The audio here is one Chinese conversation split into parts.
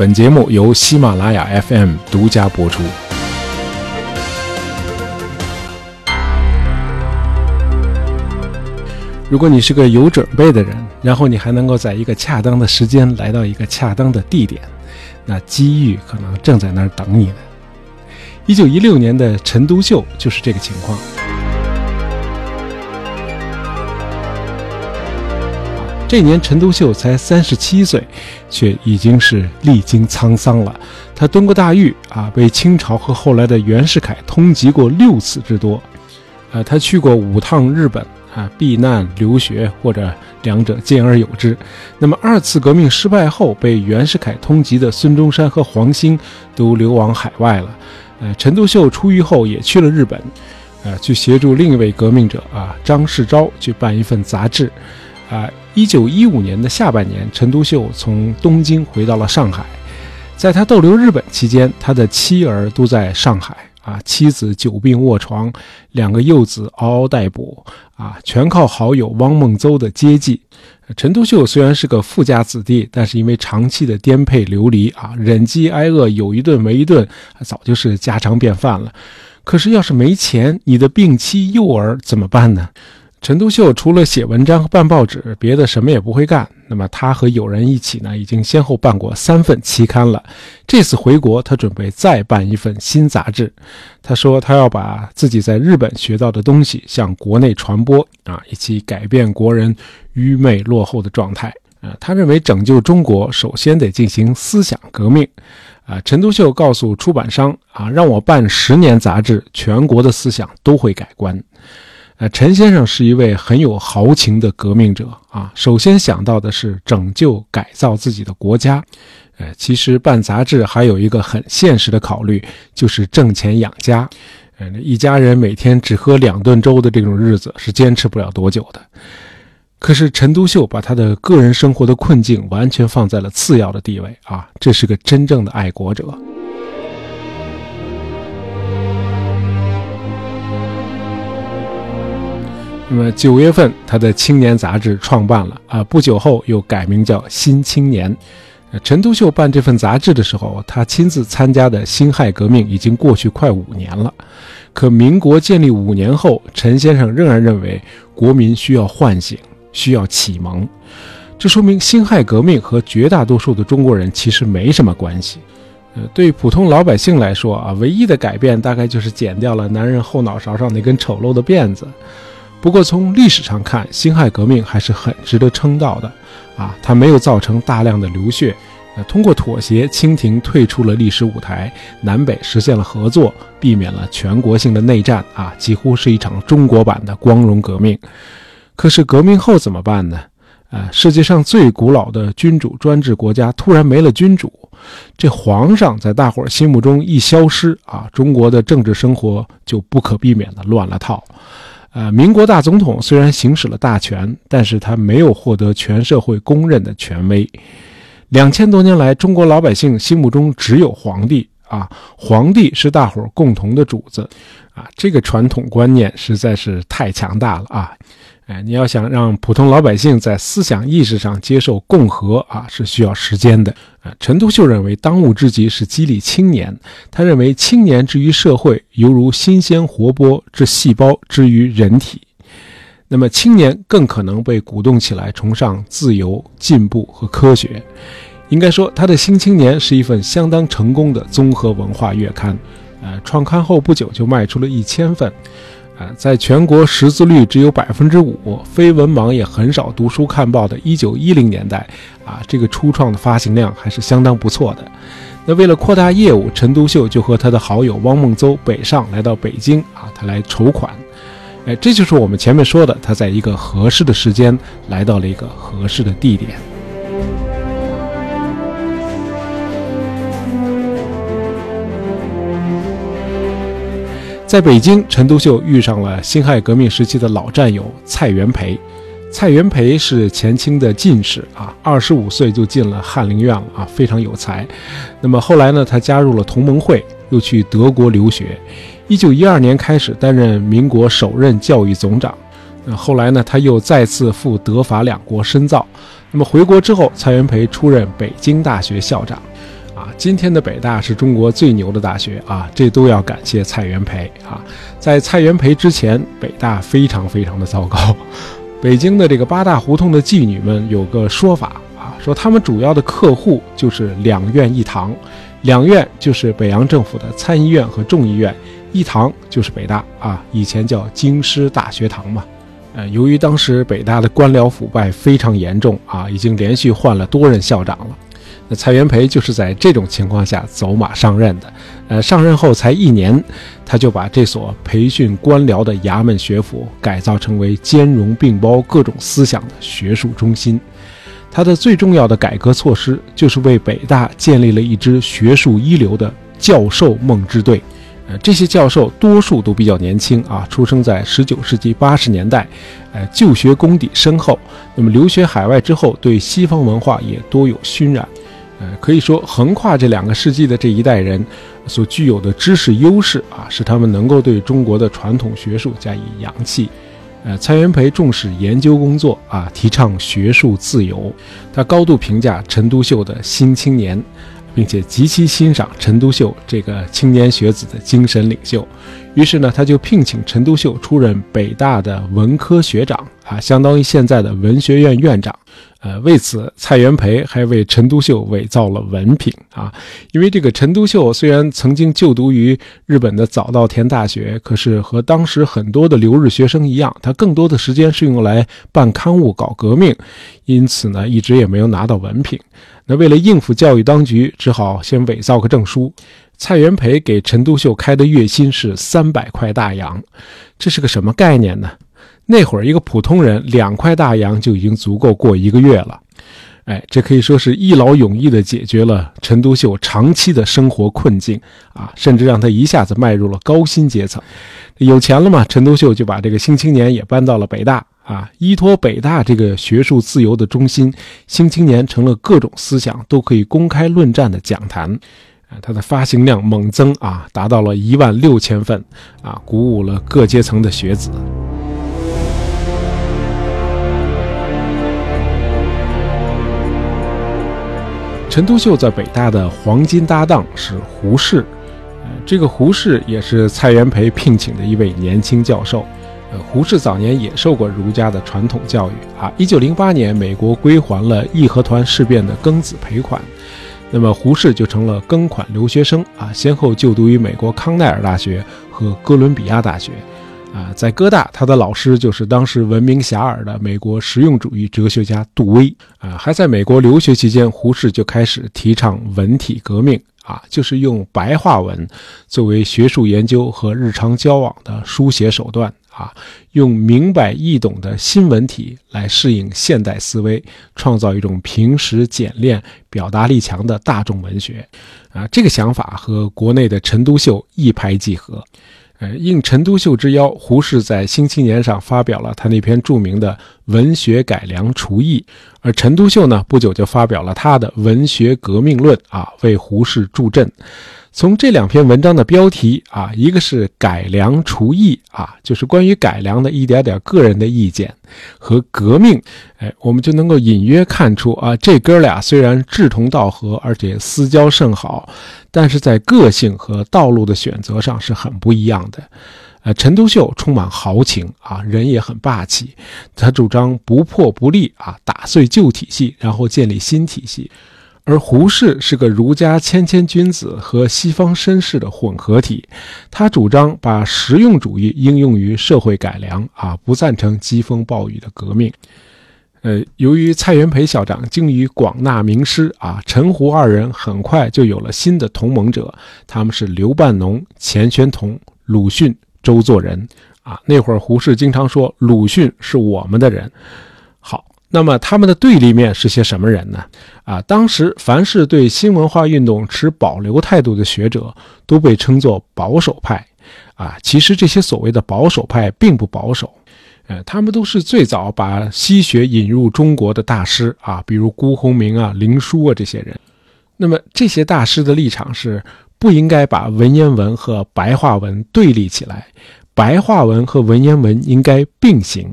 本节目由喜马拉雅 FM 独家播出。如果你是个有准备的人，然后你还能够在一个恰当的时间来到一个恰当的地点，那机遇可能正在那儿等你呢。一九一六年的陈独秀就是这个情况。这年陈独秀才三十七岁，却已经是历经沧桑了。他蹲过大狱啊，被清朝和后来的袁世凯通缉过六次之多。啊，他去过五趟日本啊，避难留学或者两者兼而有之。那么二次革命失败后，被袁世凯通缉的孙中山和黄兴都流亡海外了。呃，陈独秀出狱后也去了日本，呃，去协助另一位革命者啊张世钊去办一份杂志。啊，一九一五年的下半年，陈独秀从东京回到了上海。在他逗留日本期间，他的妻儿都在上海。啊，妻子久病卧床，两个幼子嗷嗷待哺。啊，全靠好友汪孟邹的接济。陈独秀虽然是个富家子弟，但是因为长期的颠沛流离啊，忍饥挨饿，有一顿没一顿，早就是家常便饭了。可是要是没钱，你的病妻幼儿怎么办呢？陈独秀除了写文章和办报纸，别的什么也不会干。那么他和友人一起呢，已经先后办过三份期刊了。这次回国，他准备再办一份新杂志。他说他要把自己在日本学到的东西向国内传播啊，一起改变国人愚昧落后的状态。啊，他认为拯救中国，首先得进行思想革命。啊，陈独秀告诉出版商啊，让我办十年杂志，全国的思想都会改观。呃，陈先生是一位很有豪情的革命者啊。首先想到的是拯救、改造自己的国家。呃，其实办杂志还有一个很现实的考虑，就是挣钱养家。呃，一家人每天只喝两顿粥的这种日子是坚持不了多久的。可是陈独秀把他的个人生活的困境完全放在了次要的地位啊，这是个真正的爱国者。那么九月份，他的青年杂志创办了啊，不久后又改名叫《新青年》。陈独秀办这份杂志的时候，他亲自参加的辛亥革命已经过去快五年了。可民国建立五年后，陈先生仍然认为国民需要唤醒，需要启蒙。这说明辛亥革命和绝大多数的中国人其实没什么关系。呃，对普通老百姓来说啊，唯一的改变大概就是剪掉了男人后脑勺上那根丑陋的辫子。不过从历史上看，辛亥革命还是很值得称道的，啊，它没有造成大量的流血，呃，通过妥协，清廷退出了历史舞台，南北实现了合作，避免了全国性的内战，啊，几乎是一场中国版的光荣革命。可是革命后怎么办呢？啊，世界上最古老的君主专制国家突然没了君主，这皇上在大伙儿心目中一消失，啊，中国的政治生活就不可避免的乱了套。啊，民国大总统虽然行使了大权，但是他没有获得全社会公认的权威。两千多年来，中国老百姓心目中只有皇帝啊，皇帝是大伙儿共同的主子啊，这个传统观念实在是太强大了啊。哎，你要想让普通老百姓在思想意识上接受共和啊，是需要时间的。啊，陈独秀认为当务之急是激励青年。他认为青年之于社会，犹如新鲜活泼之细胞之于人体。那么青年更可能被鼓动起来，崇尚自由、进步和科学。应该说，他的《新青年》是一份相当成功的综合文化月刊。呃，创刊后不久就卖出了一千份。啊，在全国识字率只有百分之五、非文盲也很少读书看报的一九一零年代，啊，这个初创的发行量还是相当不错的。那为了扩大业务，陈独秀就和他的好友汪孟邹北上来到北京，啊，他来筹款。哎，这就是我们前面说的，他在一个合适的时间来到了一个合适的地点。在北京，陈独秀遇上了辛亥革命时期的老战友蔡元培。蔡元培是前清的进士啊，二十五岁就进了翰林院了啊，非常有才。那么后来呢，他加入了同盟会，又去德国留学。一九一二年开始担任民国首任教育总长。那后来呢，他又再次赴德法两国深造。那么回国之后，蔡元培出任北京大学校长。啊，今天的北大是中国最牛的大学啊，这都要感谢蔡元培啊。在蔡元培之前，北大非常非常的糟糕。北京的这个八大胡同的妓女们有个说法啊，说他们主要的客户就是两院一堂，两院就是北洋政府的参议院和众议院，一堂就是北大啊，以前叫京师大学堂嘛。呃，由于当时北大的官僚腐败非常严重啊，已经连续换了多任校长了。那蔡元培就是在这种情况下走马上任的。呃，上任后才一年，他就把这所培训官僚的衙门学府改造成为兼容并包各种思想的学术中心。他的最重要的改革措施就是为北大建立了一支学术一流的教授梦之队。呃，这些教授多数都比较年轻啊，出生在十九世纪八十年代，呃，就学功底深厚。那么留学海外之后，对西方文化也多有熏染。呃，可以说横跨这两个世纪的这一代人所具有的知识优势啊，使他们能够对中国的传统学术加以扬弃。呃，蔡元培重视研究工作啊，提倡学术自由。他高度评价陈独秀的《新青年》，并且极其欣赏陈独秀这个青年学子的精神领袖。于是呢，他就聘请陈独秀出任北大的文科学长啊，相当于现在的文学院院长。呃，为此，蔡元培还为陈独秀伪造了文凭啊！因为这个陈独秀虽然曾经就读于日本的早稻田大学，可是和当时很多的留日学生一样，他更多的时间是用来办刊物、搞革命，因此呢，一直也没有拿到文凭。那为了应付教育当局，只好先伪造个证书。蔡元培给陈独秀开的月薪是三百块大洋，这是个什么概念呢？那会儿，一个普通人两块大洋就已经足够过一个月了。哎，这可以说是一劳永逸地解决了陈独秀长期的生活困境啊，甚至让他一下子迈入了高薪阶层。有钱了嘛，陈独秀就把这个《新青年》也搬到了北大啊，依托北大这个学术自由的中心，《新青年》成了各种思想都可以公开论战的讲坛。它的发行量猛增啊，达到了一万六千份啊，鼓舞了各阶层的学子。陈独秀在北大的黄金搭档是胡适，呃，这个胡适也是蔡元培聘请的一位年轻教授。呃，胡适早年也受过儒家的传统教育啊。一九零八年，美国归还了义和团事变的庚子赔款，那么胡适就成了庚款留学生啊，先后就读于美国康奈尔大学和哥伦比亚大学。啊，在哥大，他的老师就是当时闻名遐迩的美国实用主义哲学家杜威。啊，还在美国留学期间，胡适就开始提倡文体革命。啊，就是用白话文作为学术研究和日常交往的书写手段。啊，用明白易懂的新闻体来适应现代思维，创造一种平实简练、表达力强的大众文学。啊，这个想法和国内的陈独秀一拍即合。呃，应陈独秀之邀，胡适在《新青年》上发表了他那篇著名的《文学改良刍议》，而陈独秀呢，不久就发表了他的《文学革命论》啊，为胡适助阵。从这两篇文章的标题啊，一个是改良厨艺啊，就是关于改良的一点点个人的意见和革命，哎，我们就能够隐约看出啊，这哥俩虽然志同道合，而且私交甚好，但是在个性和道路的选择上是很不一样的。呃，陈独秀充满豪情啊，人也很霸气，他主张不破不立啊，打碎旧体系，然后建立新体系。而胡适是个儒家谦谦君子和西方绅士的混合体，他主张把实用主义应用于社会改良啊，不赞成疾风暴雨的革命。呃，由于蔡元培校长精于广纳名师啊，陈胡二人很快就有了新的同盟者，他们是刘半农、钱玄同、鲁迅、周作人啊。那会儿胡适经常说鲁迅是我们的人。好那么他们的对立面是些什么人呢？啊，当时凡是对新文化运动持保留态度的学者，都被称作保守派。啊，其实这些所谓的保守派并不保守，呃，他们都是最早把西学引入中国的大师啊，比如辜鸿铭啊、林纾啊这些人。那么这些大师的立场是不应该把文言文和白话文对立起来，白话文和文言文应该并行。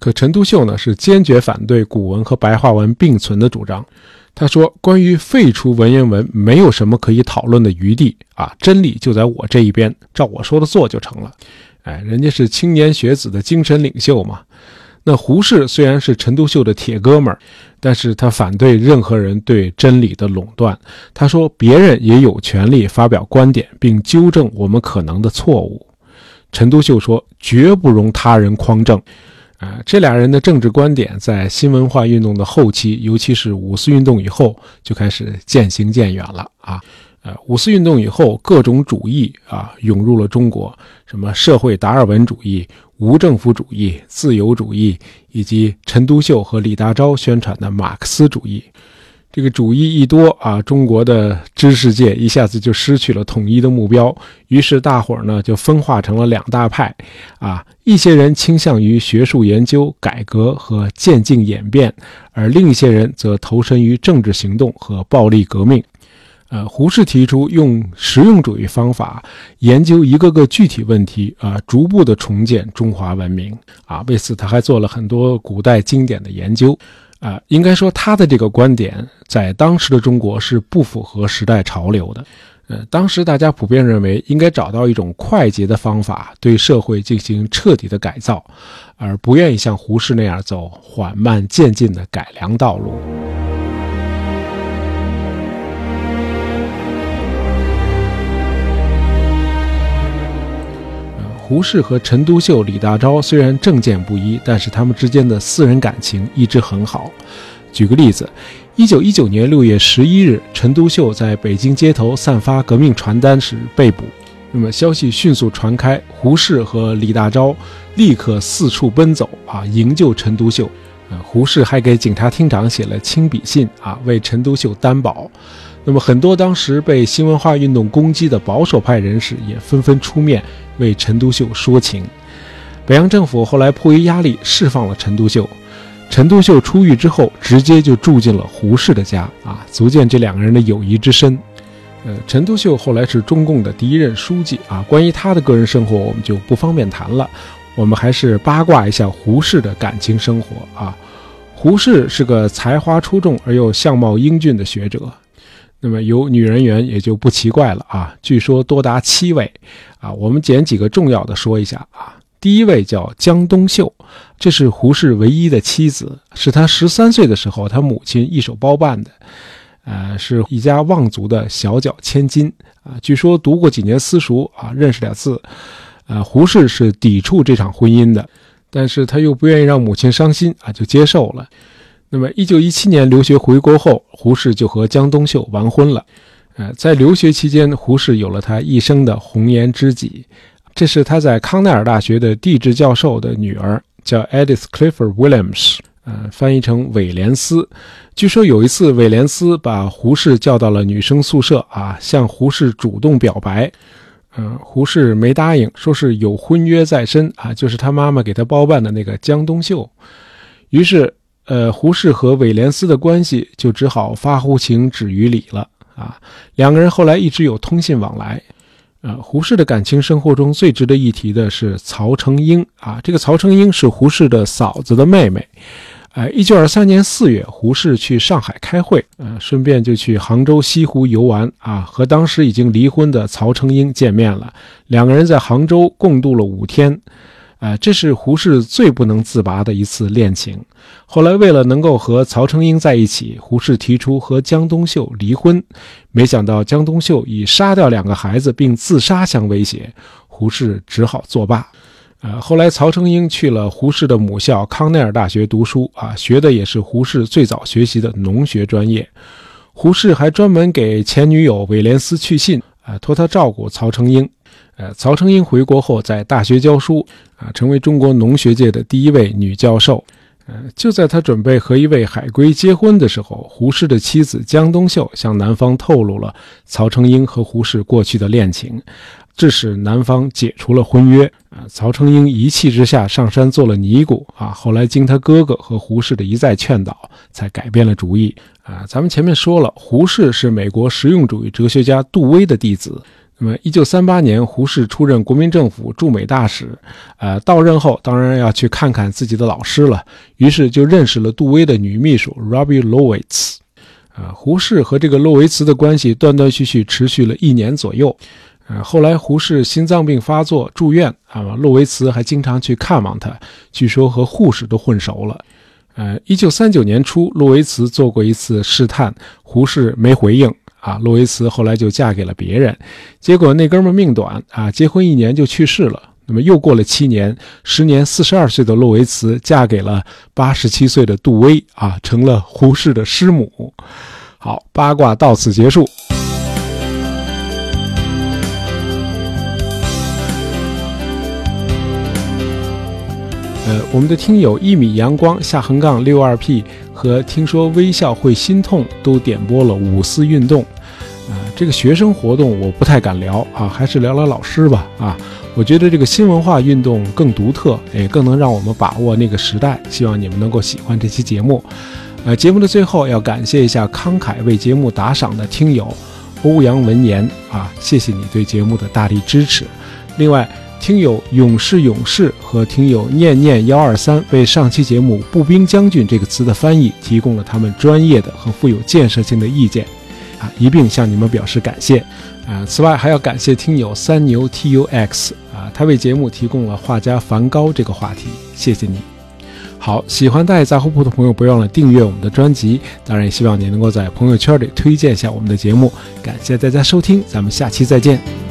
可陈独秀呢是坚决反对古文和白话文并存的主张，他说：“关于废除文言文，没有什么可以讨论的余地啊！真理就在我这一边，照我说的做就成了。”哎，人家是青年学子的精神领袖嘛。那胡适虽然是陈独秀的铁哥们儿，但是他反对任何人对真理的垄断。他说：“别人也有权利发表观点，并纠正我们可能的错误。”陈独秀说：“绝不容他人匡正。”啊，这俩人的政治观点在新文化运动的后期，尤其是五四运动以后，就开始渐行渐远了啊。五四运动以后，各种主义啊涌入了中国，什么社会达尔文主义、无政府主义、自由主义，以及陈独秀和李大钊宣传的马克思主义。这个主义一多啊，中国的知识界一下子就失去了统一的目标，于是大伙儿呢就分化成了两大派，啊，一些人倾向于学术研究、改革和渐进演变，而另一些人则投身于政治行动和暴力革命。呃，胡适提出用实用主义方法研究一个个具体问题，啊，逐步的重建中华文明。啊，为此他还做了很多古代经典的研究。啊，应该说他的这个观点在当时的中国是不符合时代潮流的。呃，当时大家普遍认为应该找到一种快捷的方法对社会进行彻底的改造，而不愿意像胡适那样走缓慢渐进的改良道路。胡适和陈独秀、李大钊虽然政见不一，但是他们之间的私人感情一直很好。举个例子，一九一九年六月十一日，陈独秀在北京街头散发革命传单时被捕。那么消息迅速传开，胡适和李大钊立刻四处奔走啊，营救陈独秀。胡适还给警察厅长写了亲笔信啊，为陈独秀担保。那么，很多当时被新文化运动攻击的保守派人士也纷纷出面为陈独秀说情。北洋政府后来迫于压力释放了陈独秀。陈独秀出狱之后，直接就住进了胡适的家啊，足见这两个人的友谊之深。呃，陈独秀后来是中共的第一任书记啊，关于他的个人生活，我们就不方便谈了。我们还是八卦一下胡适的感情生活啊。胡适是个才华出众而又相貌英俊的学者。那么有女人缘也就不奇怪了啊，据说多达七位，啊，我们捡几个重要的说一下啊。第一位叫江冬秀，这是胡适唯一的妻子，是他十三岁的时候他母亲一手包办的，呃，是一家望族的小脚千金啊。据说读过几年私塾啊，认识点字，呃，胡适是抵触这场婚姻的，但是他又不愿意让母亲伤心啊，就接受了。那么，一九一七年留学回国后，胡适就和江冬秀完婚了。呃，在留学期间，胡适有了他一生的红颜知己，这是他在康奈尔大学的地质教授的女儿，叫 Edith Clifford Williams，呃，翻译成韦廉斯。据说有一次，韦廉斯把胡适叫到了女生宿舍啊，向胡适主动表白。嗯，胡适没答应，说是有婚约在身啊，就是他妈妈给他包办的那个江冬秀。于是。呃，胡适和韦廉斯的关系就只好发乎情止于礼了啊。两个人后来一直有通信往来。呃，胡适的感情生活中最值得一提的是曹成英啊。这个曹成英是胡适的嫂子的妹妹。呃，一九二三年四月，胡适去上海开会，呃，顺便就去杭州西湖游玩啊，和当时已经离婚的曹成英见面了。两个人在杭州共度了五天。啊，这是胡适最不能自拔的一次恋情。后来，为了能够和曹成英在一起，胡适提出和江冬秀离婚。没想到江冬秀以杀掉两个孩子并自杀相威胁，胡适只好作罢。呃，后来曹成英去了胡适的母校康奈尔大学读书，啊，学的也是胡适最早学习的农学专业。胡适还专门给前女友韦廉斯去信，啊，托他照顾曹成英。呃，曹成英回国后在大学教书，啊，成为中国农学界的第一位女教授。呃，就在他准备和一位海归结婚的时候，胡适的妻子江冬秀向男方透露了曹成英和胡适过去的恋情，致使男方解除了婚约。啊，曹成英一气之下上山做了尼姑。啊，后来经他哥哥和胡适的一再劝导，才改变了主意。啊，咱们前面说了，胡适是美国实用主义哲学家杜威的弟子。那么，一九三八年，胡适出任国民政府驻美大使，呃，到任后当然要去看看自己的老师了，于是就认识了杜威的女秘书 Robbie Lowitz。啊，胡适和这个洛维茨的关系断断续续持续了一年左右。呃，后来胡适心脏病发作住院啊，洛维茨还经常去看望他，据说和护士都混熟了。呃，一九三九年初，洛维茨做过一次试探，胡适没回应啊，洛维茨后来就嫁给了别人，结果那哥们命短啊，结婚一年就去世了。那么又过了七年，时年四十二岁的洛维茨嫁给了八十七岁的杜威啊，成了胡适的师母。好，八卦到此结束。呃，我们的听友一米阳光下横杠六二 P 和听说微笑会心痛都点播了五四运动。啊，这个学生活动我不太敢聊啊，还是聊聊老师吧啊。我觉得这个新文化运动更独特，也更能让我们把握那个时代。希望你们能够喜欢这期节目。呃，节目的最后要感谢一下慷慨为节目打赏的听友欧阳文言啊，谢谢你对节目的大力支持。另外，听友勇士勇士和听友念念幺二三为上期节目“步兵将军”这个词的翻译提供了他们专业的和富有建设性的意见，啊，一并向你们表示感谢。啊，此外还要感谢听友三牛 tux。啊，他为节目提供了画家梵高这个话题，谢谢你。好，喜欢大爷杂货铺的朋友，不要忘了订阅我们的专辑。当然，也希望你能够在朋友圈里推荐一下我们的节目。感谢大家收听，咱们下期再见。